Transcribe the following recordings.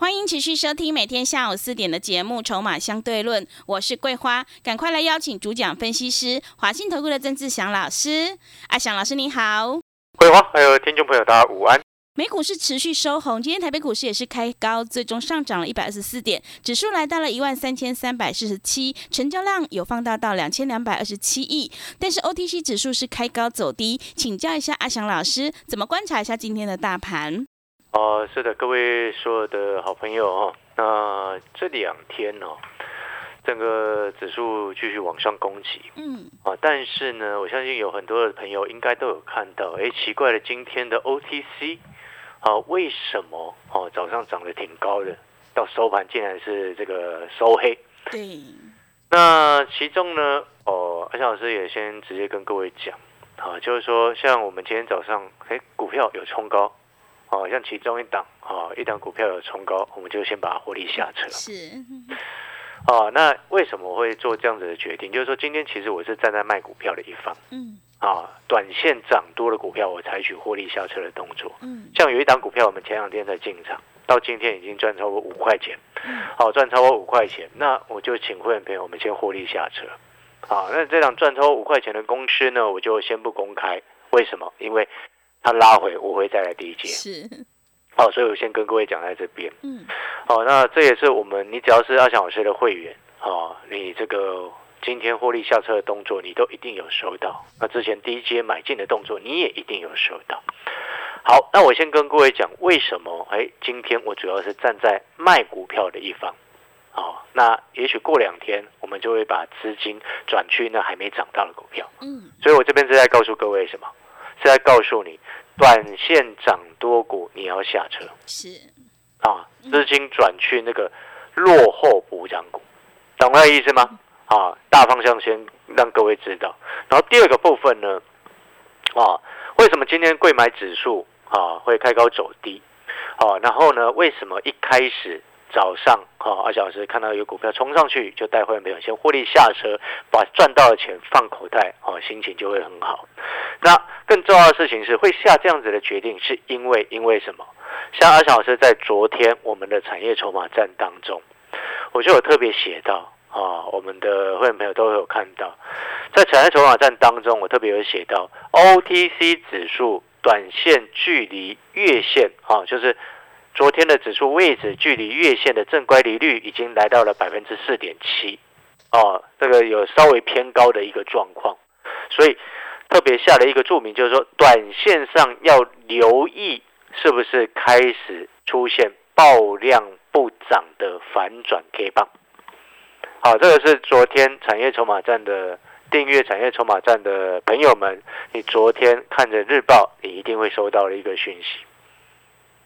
欢迎持续收听每天下午四点的节目《筹码相对论》，我是桂花，赶快来邀请主讲分析师华信投顾的曾志祥老师。阿祥老师你好，桂花还有听众朋友大家午安。美股是持续收红，今天台北股市也是开高，最终上涨了一百二十四点，指数来到了一万三千三百四十七，成交量有放大到两千两百二十七亿。但是 OTC 指数是开高走低，请教一下阿祥老师，怎么观察一下今天的大盘？哦，是的，各位所有的好朋友哦，那这两天哦，整个指数继续往上攻击，嗯，啊，但是呢，我相信有很多的朋友应该都有看到，哎，奇怪了，今天的 OTC，啊，为什么哦早上涨得挺高的，到收盘竟然是这个收黑？对，那其中呢，哦，阿强老师也先直接跟各位讲，啊，就是说，像我们今天早上，哎，股票有冲高。哦，像其中一档，哦，一档股票有冲高，我们就先把它获利下车。是，哦，那为什么会做这样子的决定？就是说，今天其实我是站在卖股票的一方，嗯，啊，短线涨多的股票，我采取获利下车的动作。嗯，像有一档股票，我们前两天才进场，到今天已经赚超过五块钱，好，赚超过五块钱，那我就请会员朋友，我们先获利下车。好，那这档赚超过五块钱的公司呢，我就先不公开，为什么？因为它拉回，我会再来第一阶。是，好，所以我先跟各位讲在这边。嗯，好，那这也是我们，你只要是阿翔老师的会员，哦，你这个今天获利下车的动作，你都一定有收到。那之前第一阶买进的动作，你也一定有收到。好，那我先跟各位讲，为什么？哎，今天我主要是站在卖股票的一方。哦，那也许过两天，我们就会把资金转去那还没涨到的股票。嗯，所以我这边是在告诉各位什么？是在告诉你，短线涨多股你要下车，是啊，资金转去那个落后补涨股，懂那意思吗？啊，大方向先让各位知道。然后第二个部分呢，啊，为什么今天贵买指数啊会开高走低？啊，然后呢，为什么一开始？早上，哈，二小时看到有股票冲上去，就带会员朋友先获利下车，把赚到的钱放口袋，哦，心情就会很好。那更重要的事情是，会下这样子的决定，是因为因为什么？像阿小老师在昨天我们的产业筹码战当中，我就有特别写到，啊，我们的会员朋友都有看到，在产业筹码战当中，我特别有写到 OTC 指数短线距离月线，啊，就是。昨天的指数位置距离月线的正乖离率已经来到了百分之四点七，哦，这个有稍微偏高的一个状况，所以特别下了一个注明，就是说短线上要留意是不是开始出现爆量不涨的反转 K 棒。好，这个是昨天产业筹码站的订阅产业筹码站的朋友们，你昨天看着日报，你一定会收到了一个讯息，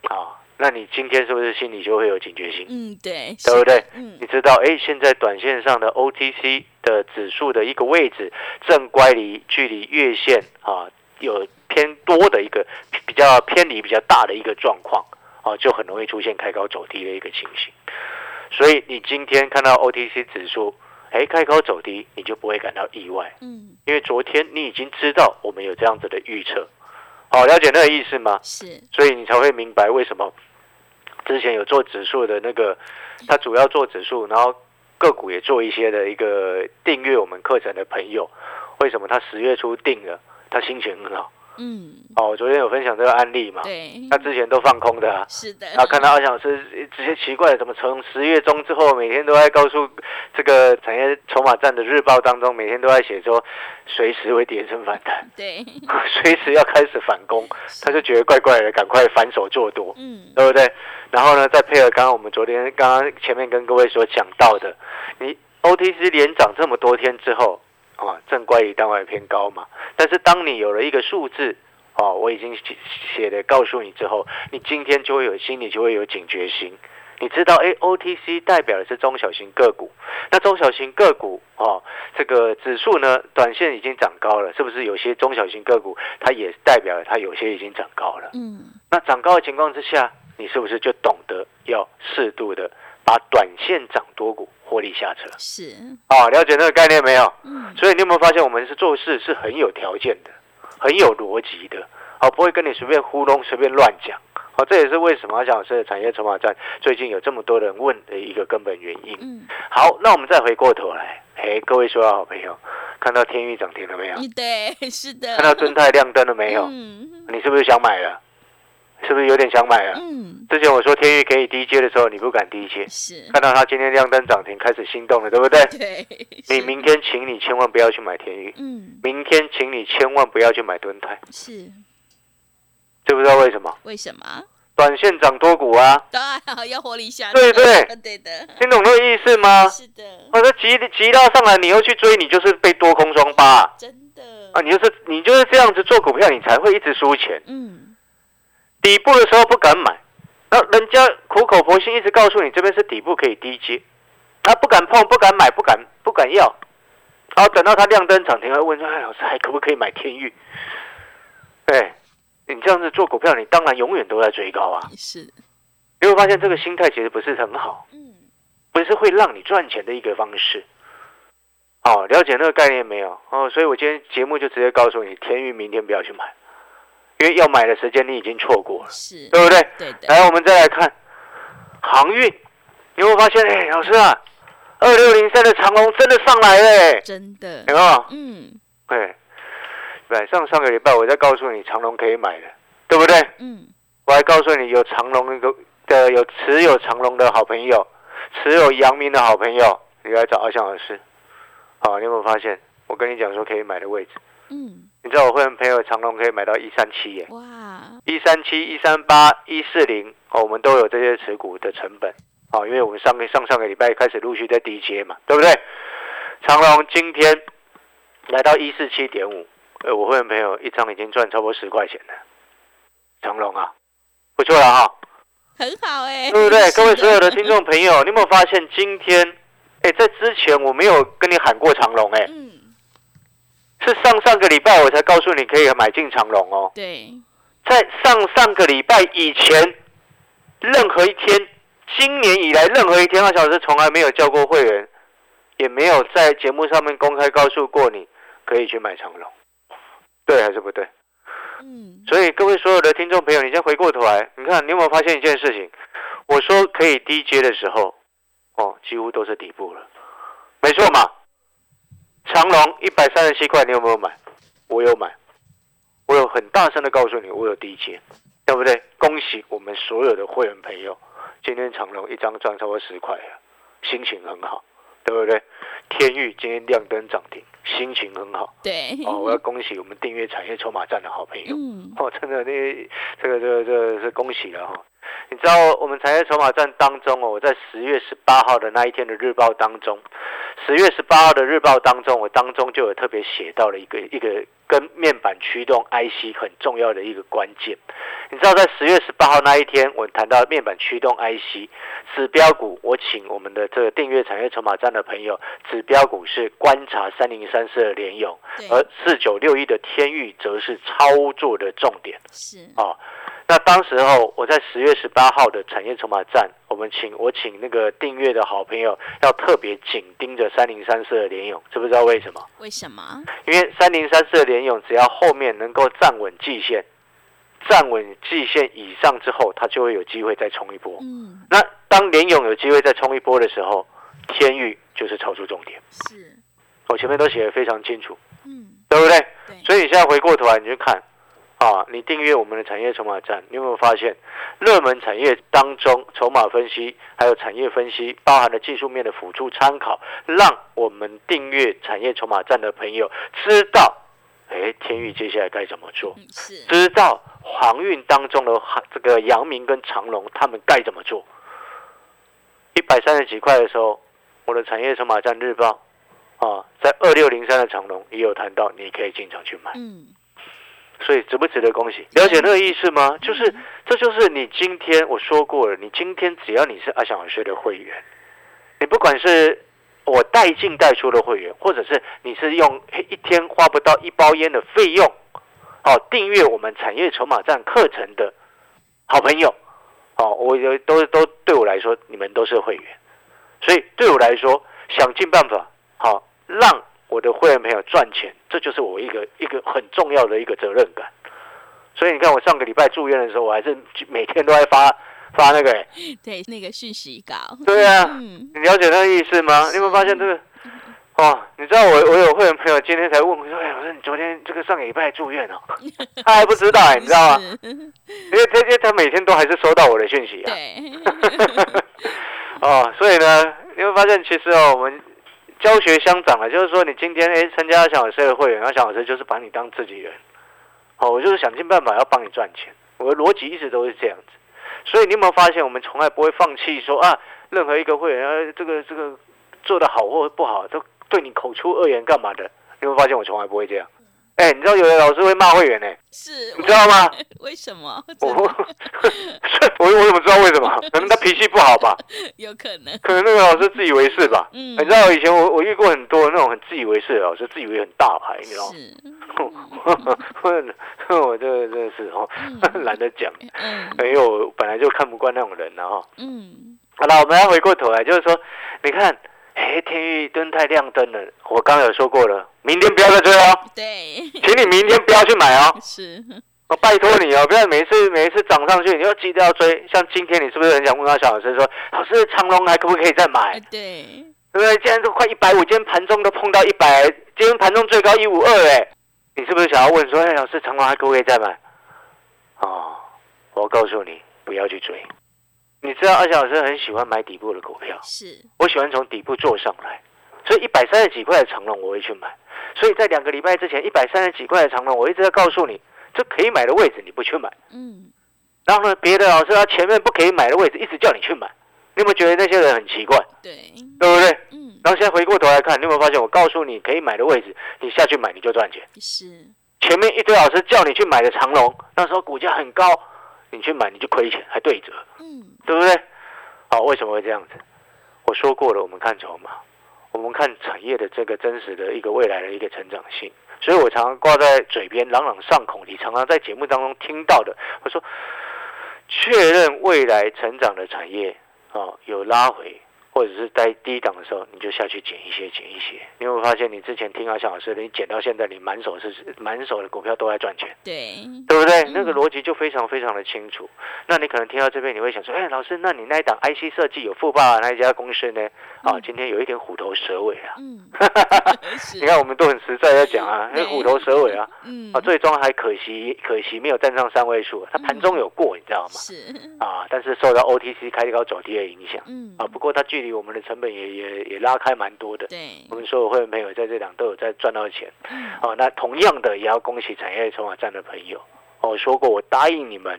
啊。那你今天是不是心里就会有警觉性？嗯，对，对不对？嗯，你知道，哎，现在短线上的 OTC 的指数的一个位置正乖离距离月线啊有偏多的一个比较偏离比较大的一个状况啊，就很容易出现开高走低的一个情形。所以你今天看到 OTC 指数哎开高走低，你就不会感到意外，嗯，因为昨天你已经知道我们有这样子的预测。好，了解那个意思吗？是，所以你才会明白为什么之前有做指数的那个，他主要做指数，然后个股也做一些的一个订阅我们课程的朋友，为什么他十月初订了，他心情很好？嗯，哦，我昨天有分享这个案例嘛？对，他之前都放空的啊。是的。啊，看到阿翔是这些奇怪，怎么从十月中之后，每天都在告诉这个产业筹码站的日报当中，每天都在写说随时会跌升反弹，对，随时要开始反攻，他就觉得怪怪的，赶快反手做多，嗯，对不对？然后呢，再配合刚刚我们昨天刚刚前面跟各位所讲到的，你 OTC 连涨这么多天之后。啊，正乖离单位偏高嘛，但是当你有了一个数字，哦，我已经写的告诉你之后，你今天就会有心里就会有警觉心，你知道，哎，OTC 代表的是中小型个股，那中小型个股哦，这个指数呢，短线已经涨高了，是不是？有些中小型个股它也代表了它有些已经涨高了。嗯，那涨高的情况之下，你是不是就懂得要适度的把短线涨多股获利下车？是，啊，了解那个概念没有？嗯，所以你有没有发现，我们是做事是很有条件的，很有逻辑的，哦，不会跟你随便糊弄、随便乱讲。好，这也是为什么讲是产业筹码战最近有这么多人问的一个根本原因。嗯，好，那我们再回过头来，哎，各位所有好朋友，看到天域涨停了没有？对，是的，看到尊泰亮灯了没有？嗯你是不是想买了？是不是有点想买了？嗯，之前我说天域可以低接的时候，你不敢低接，是，看到它今天亮灯涨停，开始心动了，对不对？对，你明天请你千万不要去买天域，嗯。明天请你千万不要去买蹲泰，是。知不知道为什么？为什么？短线涨多股啊，当然要活力下对车对。对的，听懂那个意思吗？是的，我说急急到上来，你又去追，你就是被多空双八啊！真的，啊你就是你就是这样子做股票，你才会一直输钱。嗯，底部的时候不敢买，那人家苦口婆心一直告诉你这边是底部可以低接，他不敢碰，不敢买，不敢不敢要，然后等到他亮灯涨停，会问说：“哎，老师还可不可以买天域？”哎，你这样子做股票，你当然永远都在追高啊。是，你会发现这个心态其实不是很好，嗯不是会让你赚钱的一个方式。哦，了解那个概念没有？哦，所以我今天节目就直接告诉你，天域明天不要去买，因为要买的时间你已经错过了，是，对不对？对的，来，我们再来看航运，你有没有发现？哎，老师啊，二六零三的长龙真的上来了，哎，真的有，没有？嗯对，对，上上个礼拜我在告诉你长龙可以买的，对不对？嗯，我还告诉你有长龙一个的有持有长龙的好朋友，持有阳明的好朋友，你来找阿翔老师。好，你有没有发现？我跟你讲说可以买的位置，嗯，你知道我会员朋友长隆可以买到一三七耶，哇，一三七、一三八、一四零，哦，我们都有这些持股的成本，哦，因为我们上个上上个礼拜开始陆续在低接嘛，对不对？长隆今天来到一四七点五，呃，我会员朋友一张已经赚超过十块钱了，长隆啊，不错了哈，很好哎，对不对？各位所有的听众朋友，你有没有发现今天，哎，在之前我没有跟你喊过长隆，哎，嗯，是上上个礼拜我才告诉你可以买进长隆哦。对，在上上个礼拜以前，任何一天，今年以来任何一天，阿小时从来没有叫过会员，也没有在节目上面公开告诉过你可以去买长隆，对还是不对？嗯，所以各位所有的听众朋友，你先回过头来，你看你有没有发现一件事情？我说可以低接的时候，哦，几乎都是底部了，没错嘛。长隆一百三十七块，你有没有买？我有买，我有很大声的告诉你，我有低接，对不对？恭喜我们所有的会员朋友，今天长隆一张赚超过十块了，心情很好，对不对？天域今天亮灯涨停，心情很好。对，哦，我要恭喜我们订阅产业筹码站的好朋友。嗯，哦，真的，那这个这个这个是恭喜了哈。你知道我们产业筹码站当中哦，我在十月十八号的那一天的日报当中，十月十八号的日报当中，我当中就有特别写到了一个一个跟面板驱动 IC 很重要的一个关键。你知道在十月十八号那一天，我谈到面板驱动 IC 指标股，我请我们的这个订阅产业筹码站的朋友，指标股是观察三零三四的联勇，而四九六一的天域则是操作的重点。是，哦，那当时候我在十月十八号的产业筹码站，我们请我请那个订阅的好朋友要特别紧盯着三零三四的联勇，知不知道为什么？为什么？因为三零三四的联勇只要后面能够站稳季线，站稳季线以上之后，它就会有机会再冲一波。嗯，那当联勇有机会再冲一波的时候，天域就是操作重点。是，我前面都写的非常清楚，嗯，对不对？对，所以你现在回过头来，你去看，啊，你订阅我们的产业筹码站，你有没有发现，热门产业当中筹码分析还有产业分析，包含了技术面的辅助参考，让我们订阅产业筹码站的朋友知道，哎，天宇接下来该怎么做，知道航运当中的航这个阳明跟长龙他们该怎么做。一百三十几块的时候，我的产业筹码站日报啊，在二六零三的长龙也有谈到，你可以进场去买。嗯，所以值不值得恭喜？了解那个意思吗？就是这就是你今天我说过了，你今天只要你是阿翔老师的会员，你不管是我带进带出的会员，或者是你是用一天花不到一包烟的费用，哦，订阅我们产业筹码站课程的好朋友，哦，我有都都对我来说，你们都是会员，所以对我来说，想尽办法好让。我的会员朋友赚钱，这就是我一个一个很重要的一个责任感。所以你看，我上个礼拜住院的时候，我还是每天都在发发那个，对，那个讯息稿。对啊，你了解那个意思吗？你有没有发现这个？哦，你知道我我有会员朋友今天才问我说：“哎，我说你昨天这个上个礼拜住院哦，他还不知道哎，你知道吗？因为他他他每天都还是收到我的讯息啊。对。哦，所以呢，你会发现其实哦，我们。教学相长啊，就是说你今天哎参加小老师的会员，那小老师就是把你当自己人，好，我就是想尽办法要帮你赚钱，我的逻辑一直都是这样子，所以你有没有发现，我们从来不会放弃说啊，任何一个会员啊，这个这个做的好或不好，都对你口出恶言干嘛的？你会发现我从来不会这样。哎，你知道有的老师会骂会员呢？是，你知道吗？为什么？我我 我怎么知道为什么？可能他脾气不好吧？有可能。可能那个老师自以为是吧？嗯。你知道以前我我遇过很多那种很自以为是的老师，自以为很大牌，你知道吗？是。我这个真的是哦，懒得讲。嗯。因为我本来就看不惯那种人了哈。嗯。好了，我们要回过头来，就是说，你看。哎，天域灯太亮灯了，我刚有说过了，明天不要再追哦。对，请你明天不要去买哦。是，我拜托你哦，不要每次每一次涨上去，你又记得要追。像今天，你是不是很想问到小老师说，老师长隆还可不可以再买？对，对不对？今天都快一百五，今天盘中都碰到一百，今天盘中最高一五二，哎，你是不是想要问说，哎，老师长隆还可不可以再买？哦，我告诉你，不要去追。你知道阿翔老师很喜欢买底部的股票，是我喜欢从底部做上来，所以一百三十几块的长龙我会去买。所以在两个礼拜之前，一百三十几块的长龙，我一直在告诉你，这可以买的位置你不去买。嗯。然后呢，别的老师他前面不可以买的位置，一直叫你去买，你有没有觉得那些人很奇怪？对，对不对？嗯。然后现在回过头来看，你有没有发现我告诉你可以买的位置，你下去买你就赚钱。是。前面一堆老师叫你去买的长龙，那时候股价很高。你去买你就亏钱，还对折，嗯，对不对？好，为什么会这样子？我说过了，我们看筹码，我们看产业的这个真实的一个未来的一个成长性，所以我常常挂在嘴边，朗朗上口。你常常在节目当中听到的，我说确认未来成长的产业啊，有拉回。或者是在低档的时候，你就下去捡一些，捡一些。你会发现，你之前听阿翔老师，你捡到现在，你满手是满手的股票都在赚钱，对，对不对？那个逻辑就非常非常的清楚。那你可能听到这边，你会想说，哎，老师，那你那一档 IC 设计有富爸那一家公司呢？啊，今天有一点虎头蛇尾啊。嗯，你看我们都很实在在讲啊，那虎头蛇尾啊，嗯，啊，最终还可惜，可惜没有站上三位数。它盘中有过，你知道吗？是啊，但是受到 OTC 开高走低的影响，嗯，啊，不过它距离我们的成本也也也拉开蛮多的，对，我们所有会员朋友在这两都有在赚到钱，哦，那同样的也要恭喜产业筹码站的朋友，我说过我答应你们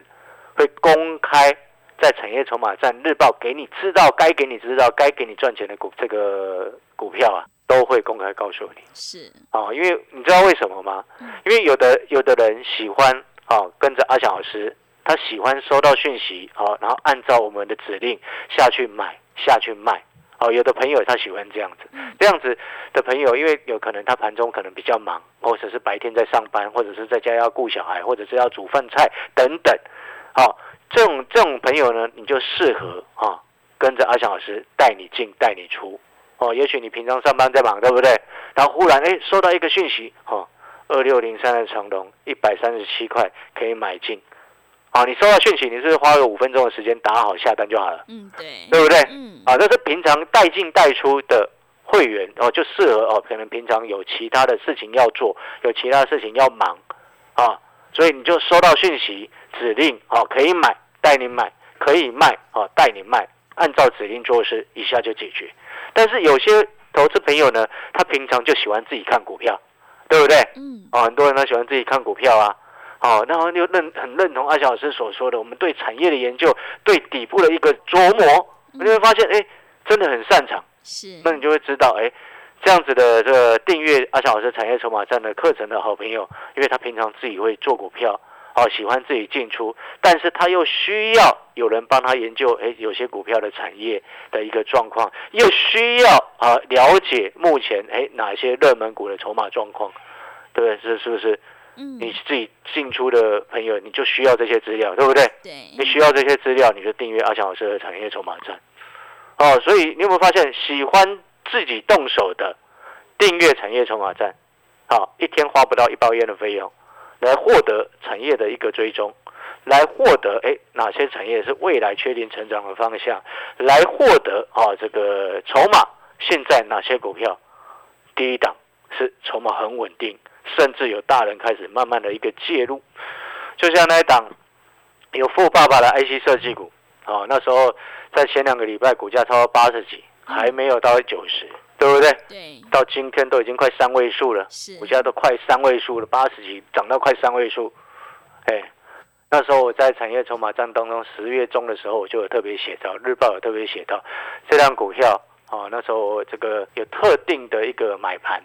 会公开在产业筹码站日报给你知道该给你知道该给你赚钱的股这个股票啊，都会公开告诉你，是。啊，因为你知道为什么吗？因为有的有的人喜欢啊跟着阿翔老师，他喜欢收到讯息啊，然后按照我们的指令下去买。下去卖，哦，有的朋友他喜欢这样子，这样子的朋友，因为有可能他盘中可能比较忙，或者是白天在上班，或者是在家要顾小孩，或者是要煮饭菜等等，好，这种这种朋友呢，你就适合啊，跟着阿翔老师带你进带你出，哦，也许你平常上班在忙，对不对？然后忽然哎收到一个讯息，哦，二六零三的长龙一百三十七块可以买进。啊，你收到讯息，你是花个五分钟的时间打好下单就好了。嗯，对，对不对？嗯，啊，这是平常带进带出的会员哦，就适合哦，可能平常有其他的事情要做，有其他事情要忙啊，所以你就收到讯息指令哦，可以买带你买，可以卖哦带你卖，按照指令做事，一下就解决。但是有些投资朋友呢，他平常就喜欢自己看股票，对不对？嗯，啊，很多人呢喜欢自己看股票啊。哦，然后就认很认同阿小老师所说的，我们对产业的研究，对底部的一个琢磨，你会发现，哎，真的很擅长。是，那你就会知道，哎，这样子的这个订阅阿翔老师产业筹码站的课程的好朋友，因为他平常自己会做股票，哦喜欢自己进出，但是他又需要有人帮他研究，哎，有些股票的产业的一个状况，又需要啊了解目前哎哪些热门股的筹码状况，对不对？这是不是？嗯，你自己进出的朋友，你就需要这些资料，对不对？对，你需要这些资料，你就订阅阿强老师的产业筹码站。哦，所以你有没有发现，喜欢自己动手的订阅产业筹码站，好，一天花不到一包烟的费用，来获得产业的一个追踪，来获得哎哪些产业是未来确定成长的方向，来获得啊这个筹码，现在哪些股票第一档是筹码很稳定。甚至有大人开始慢慢的一个介入，就像那一档有富爸爸的 IC 设计股，啊，那时候在前两个礼拜股价超过八十几，还没有到九十，对不对？对，到今天都已经快三位数了，是。股价都快三位数了，八十几涨到快三位数，哎，那时候我在产业筹码站当中，十月中的时候我就有特别写到，日报有特别写到这辆股票。啊，那时候这个有特定的一个买盘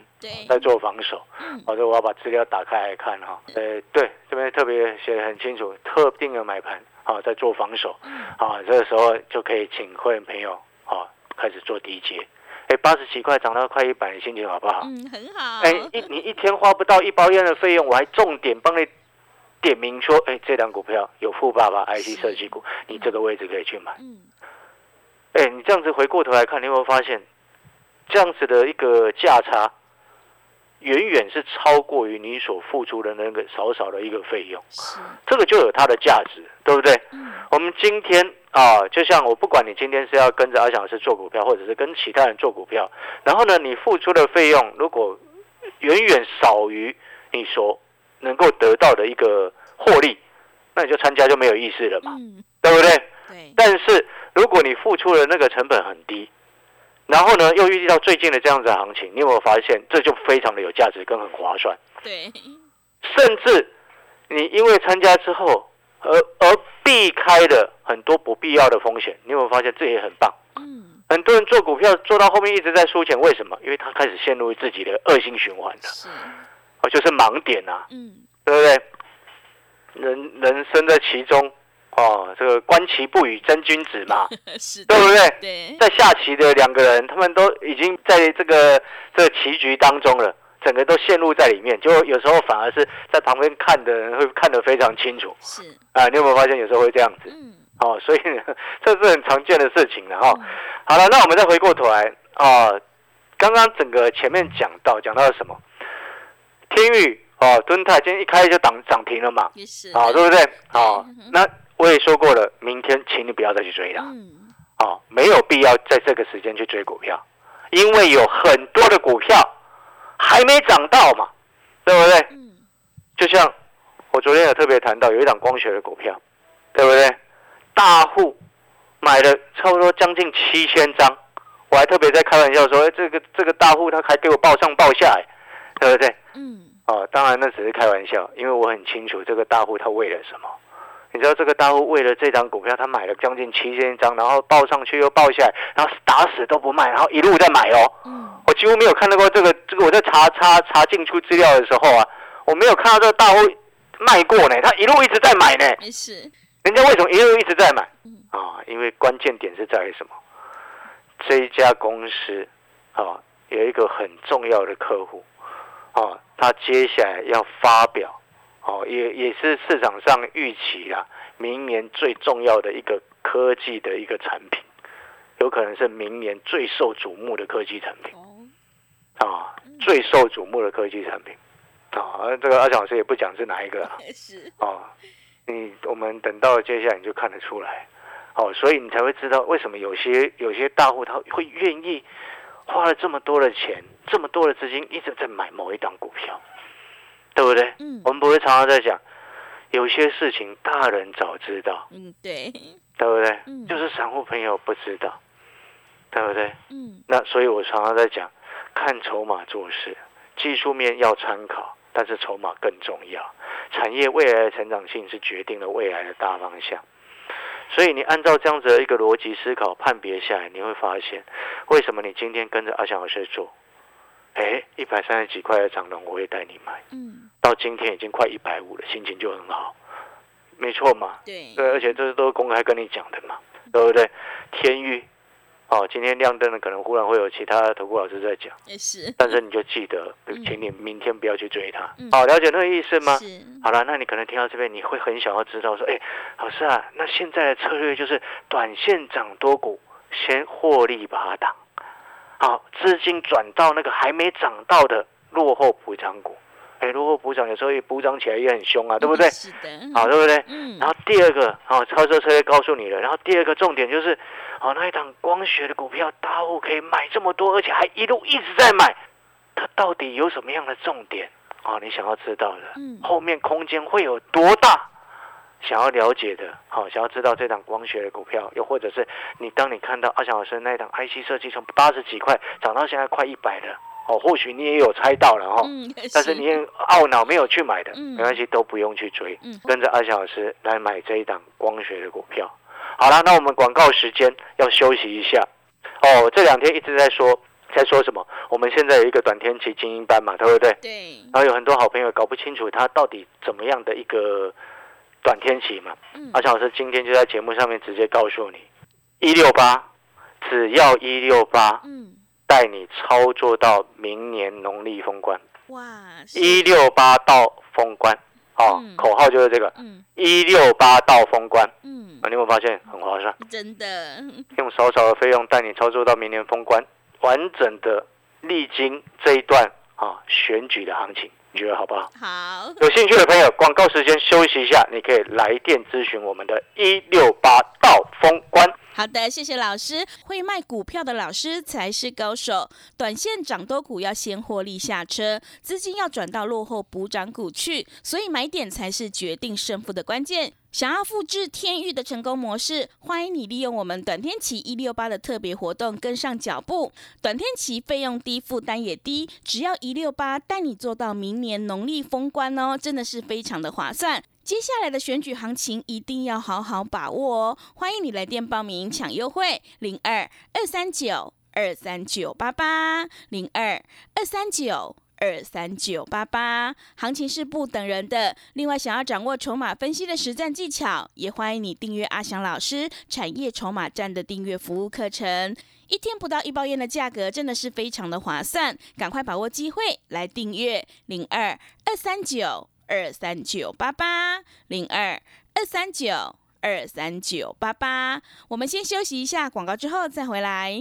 在做防守，嗯，好的，我要把资料打开来看哈。呃，对，这边特别写的很清楚，特定的买盘好在做防守，啊，这个时候就可以请会员朋友啊开始做低阶。哎，八十七块涨到快一百，你心情好不好？嗯，很好。哎，一你一天花不到一包烟的费用，我还重点帮你点名说，哎，这档股票有富爸爸 IC 设计股，你这个位置可以去买。嗯。哎，你这样子回过头来看，你有没有发现，这样子的一个价差，远远是超过于你所付出的那个少少的一个费用，这个就有它的价值，对不对？我们今天啊，就像我不管你今天是要跟着阿翔老师做股票，或者是跟其他人做股票，然后呢，你付出的费用如果远远少于你所能够得到的一个获利，那你就参加就没有意思了嘛，对不对？对。但是。如果你付出的那个成本很低，然后呢又遇到最近的这样子的行情，你有没有发现这就非常的有价值跟很划算？对，甚至你因为参加之后而而避开了很多不必要的风险，你有没有发现这也很棒？嗯，很多人做股票做到后面一直在输钱，为什么？因为他开始陷入自己的恶性循环了，是，哦，就是盲点啊，嗯，对不对？人人生在其中。哦，这个观棋不语真君子嘛，对不对？对，在下棋的两个人，他们都已经在这个这个棋局当中了，整个都陷入在里面，就有时候反而是在旁边看的人会看得非常清楚。是啊，你有没有发现有时候会这样子？嗯，哦，所以 这是很常见的事情了哈。好了，那我们再回过头来啊，刚刚整个前面讲到讲到了什么？天宇哦，敦泰今天一开就涨涨停了嘛，也是啊，对不对？好，那。我也说过了，明天请你不要再去追了，嗯哦，没有必要在这个时间去追股票，因为有很多的股票还没涨到嘛，对不对？就像我昨天有特别谈到，有一档光学的股票，对不对？大户买了差不多将近七千张，我还特别在开玩笑说，这个这个大户他还给我报上报下，对不对？嗯，哦，当然那只是开玩笑，因为我很清楚这个大户他为了什么。你知道这个大户为了这张股票，他买了将近七千张，然后报上去又报下来，然后打死都不卖，然后一路在买哦。嗯。我几乎没有看到过这个，这个我在查查查进出资料的时候啊，我没有看到这个大户卖过呢。他一路一直在买呢。没事。人家为什么一路一直在买？啊，因为关键点是在于什么？这一家公司啊，有一个很重要的客户啊，他接下来要发表。哦，也也是市场上预期啊，明年最重要的一个科技的一个产品，有可能是明年最受瞩目的科技产品。啊，最受瞩目的科技产品。啊，这个阿强老师也不讲是哪一个。是。哦，你我们等到接下来你就看得出来。哦，所以你才会知道为什么有些有些大户他会愿意花了这么多的钱，这么多的资金一直在买某一档股票。对不对？嗯，我们不会常常在讲，有些事情大人早知道，嗯，对，对不对？嗯，就是散户朋友不知道，对不对？嗯，那所以我常常在讲，看筹码做事，技术面要参考，但是筹码更重要。产业未来的成长性是决定了未来的大方向，所以你按照这样子的一个逻辑思考判别下来，你会发现，为什么你今天跟着阿翔老师做，哎，一百三十几块的长龙我会带你买，嗯，到今天已经快一百五了，心情就很好，没错嘛，对，对，而且这都是公开跟你讲的嘛，对不对？天域，哦，今天亮灯了，可能忽然会有其他投顾老师在讲，也是，但是你就记得，嗯。请你明天不要去追它嗯，好，了解那个意思吗？是，好了，那你可能听到这边，你会很想要知道说，哎，老师啊，那现在的策略就是短线涨多股，先获利把它挡，好，资金转到那个还没涨到的落后补涨股，哎，落后补涨有时候也补涨起来也很凶啊，对不对？是的，好，对不对？嗯，然后第二个，好，超车车略告诉你了。然后第二个重点就是，好，那一档光学的股票，大户可以买这么多，而且还一路一直在买，它到底有什么样的重点？哦，你想要知道的，嗯后面空间会有多大？想要了解的，好，想要知道这档光学的股票，又或者是你当你看到阿翔老师那一档 IC 设计从八十几块涨到现在快一百了，哦，或许你也有猜到了哈，嗯，但是你也懊恼没有去买的，嗯没关系，都不用去追，嗯跟着阿翔老师来买这一档光学的股票。好了，那我们广告时间要休息一下。哦，这两天一直在说，在说什么？我们现在有一个短天期精英班嘛，对不对？对，然后有很多好朋友搞不清楚它到底怎么样的一个短天期嘛。嗯。阿强老师今天就在节目上面直接告诉你，一六八，只要一六八，嗯，带你操作到明年农历封关。哇，是。一六八到封关，哦，嗯。口号就是这个，嗯。一六八到封关。嗯，啊，你有没有发现很划算？真的，用少少的费用带你操作到明年封关，完整的历经这一段啊选举的行情，你觉得好不好？好，有兴趣的朋友，广告时间休息一下，你可以来电咨询我们的一六八道风关。好的，谢谢老师。会卖股票的老师才是高手。短线涨多股要先获利下车，资金要转到落后补涨股去，所以买点才是决定胜负的关键。想要复制天域的成功模式，欢迎你利用我们短天期一六八的特别活动跟上脚步。短天期费用低，负担也低，只要一六八带你做到明年农历封关哦，真的是非常的划算。接下来的选举行情一定要好好把握哦！欢迎你来电报名抢优惠，零二二三九二三九八八，零二二三九二三九八八。行情是不等人的。另外，想要掌握筹码分析的实战技巧，也欢迎你订阅阿翔老师产业筹码站的订阅服务课程。一天不到一包烟的价格，真的是非常的划算，赶快把握机会来订阅零二二三九二三九八八零二二三九二三九八八。我们先休息一下广告，之后再回来。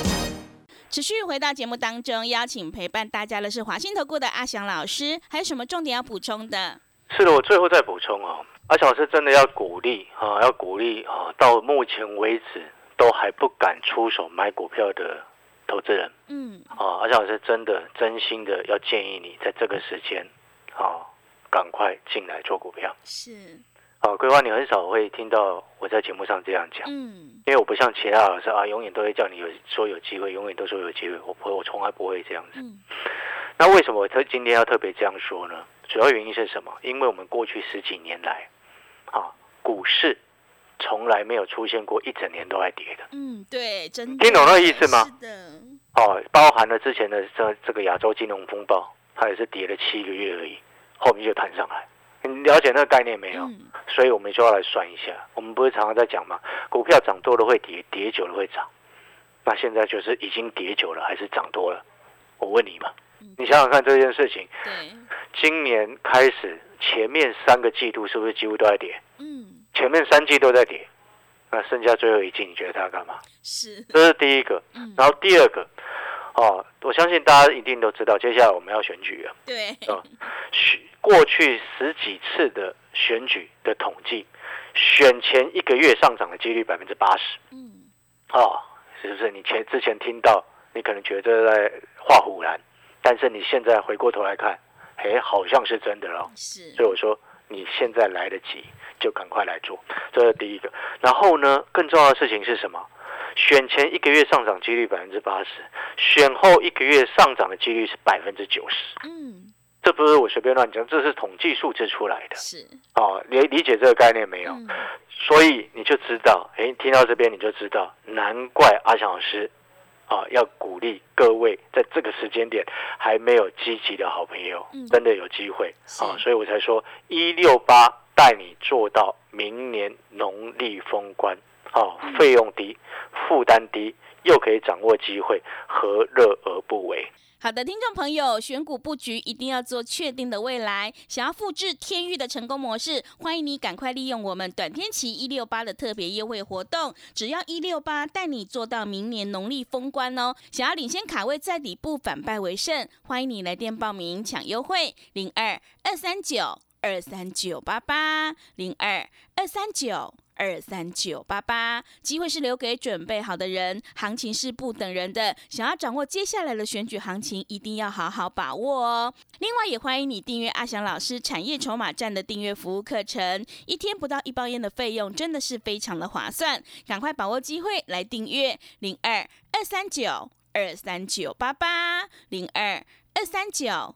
持续回到节目当中，邀请陪伴大家的是华信投顾的阿翔老师，还有什么重点要补充的？是的，我最后再补充哦，阿翔老师真的要鼓励啊，要鼓励啊，到目前为止都还不敢出手买股票的投资人嗯。啊，阿翔老师真的真心的要建议你在这个时间啊，赶快进来做股票。是啊。桂花，你很少会听到我在节目上这样讲，嗯因为我不像其他老师啊，永远都会叫你有说有机会，永远都说有机会，我不会，我从来不会这样子。嗯那为什么我特今天要特别这样说呢？主要原因是什么？因为我们过去十几年来，啊，股市从来没有出现过一整年都在跌的。嗯，对，真的听懂那个意思吗是的，哦，包含了之前的这这个亚洲金融风暴，它也是跌了七个月而已，后面就弹上来。你了解那个概念没有？嗯所以我们就要来算一下。我们不是常常在讲嘛？股票涨多了会跌，跌久了会涨。那现在就是已经跌久了，还是涨多了？我问你嘛，你想想看这件事情。对，今年开始前面三个季度是不是几乎都在跌？嗯前面三季都在跌，那剩下最后一季，你觉得它要干嘛？是，这是第一个。嗯然后第二个，哦，我相信大家一定都知道，接下来我们要选举了。对，啊，选过去十几次的选举的统计，选前一个月上涨的几率百分之八十。嗯哦，是不是？你前之前听到，你可能觉得在画虎兰，但是你现在回过头来看，哎，好像是真的了。是，所以我说你现在来得及，就赶快来做，这是第一个。然后呢，更重要的事情是什么？选前一个月上涨几率百分之八十，选后一个月上涨的几率是百分之九十。嗯，这不是我随便乱讲，这是统计数字出来的。是，哦，理理解这个概念没有？嗯。所以你就知道，哎，听到这边你就知道，难怪阿翔老师啊要鼓励各位在这个时间点还没有积极的好朋友，嗯。真的有机会。是。啊，所以我才说一六八带你做到明年农历封关，哦、费用低，负担低，又可以掌握机会，何乐而不为？好的，听众朋友，选股布局一定要做确定的未来。想要复制天域的成功模式，欢迎你赶快利用我们短天期一六八的特别优惠活动，只要一六八带你做到明年农历封关哦。想要领先卡位在底部反败为胜，欢迎你来电报名抢优惠，零二二三九二三九八八零二二三九。二三九八八，机会是留给准备好的人，行情是不等人的。想要掌握接下来的选举行情，一定要好好把握哦。另外，也欢迎你订阅阿翔老师产业筹码站的订阅服务课程，一天不到一包烟的费用，真的是非常的划算。赶快把握机会来订阅零二二三九二三九八八零二二三九。